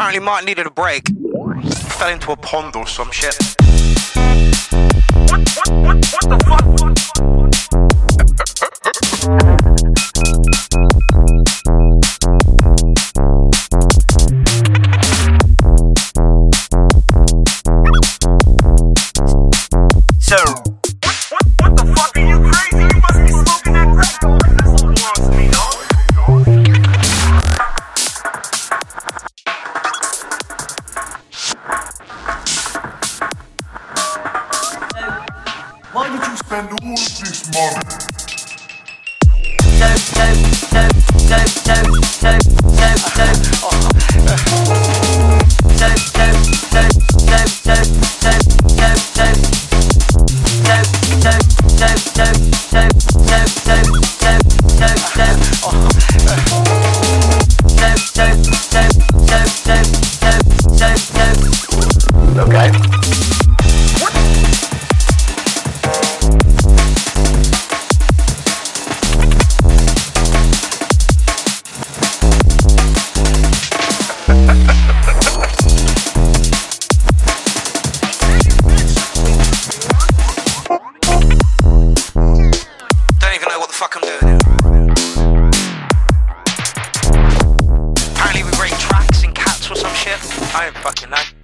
Apparently, Martin needed a break. Fell into a pond or some shit. What, what, what, what the fuck? So. Why would you spend all this money? fuck I don't fucking know.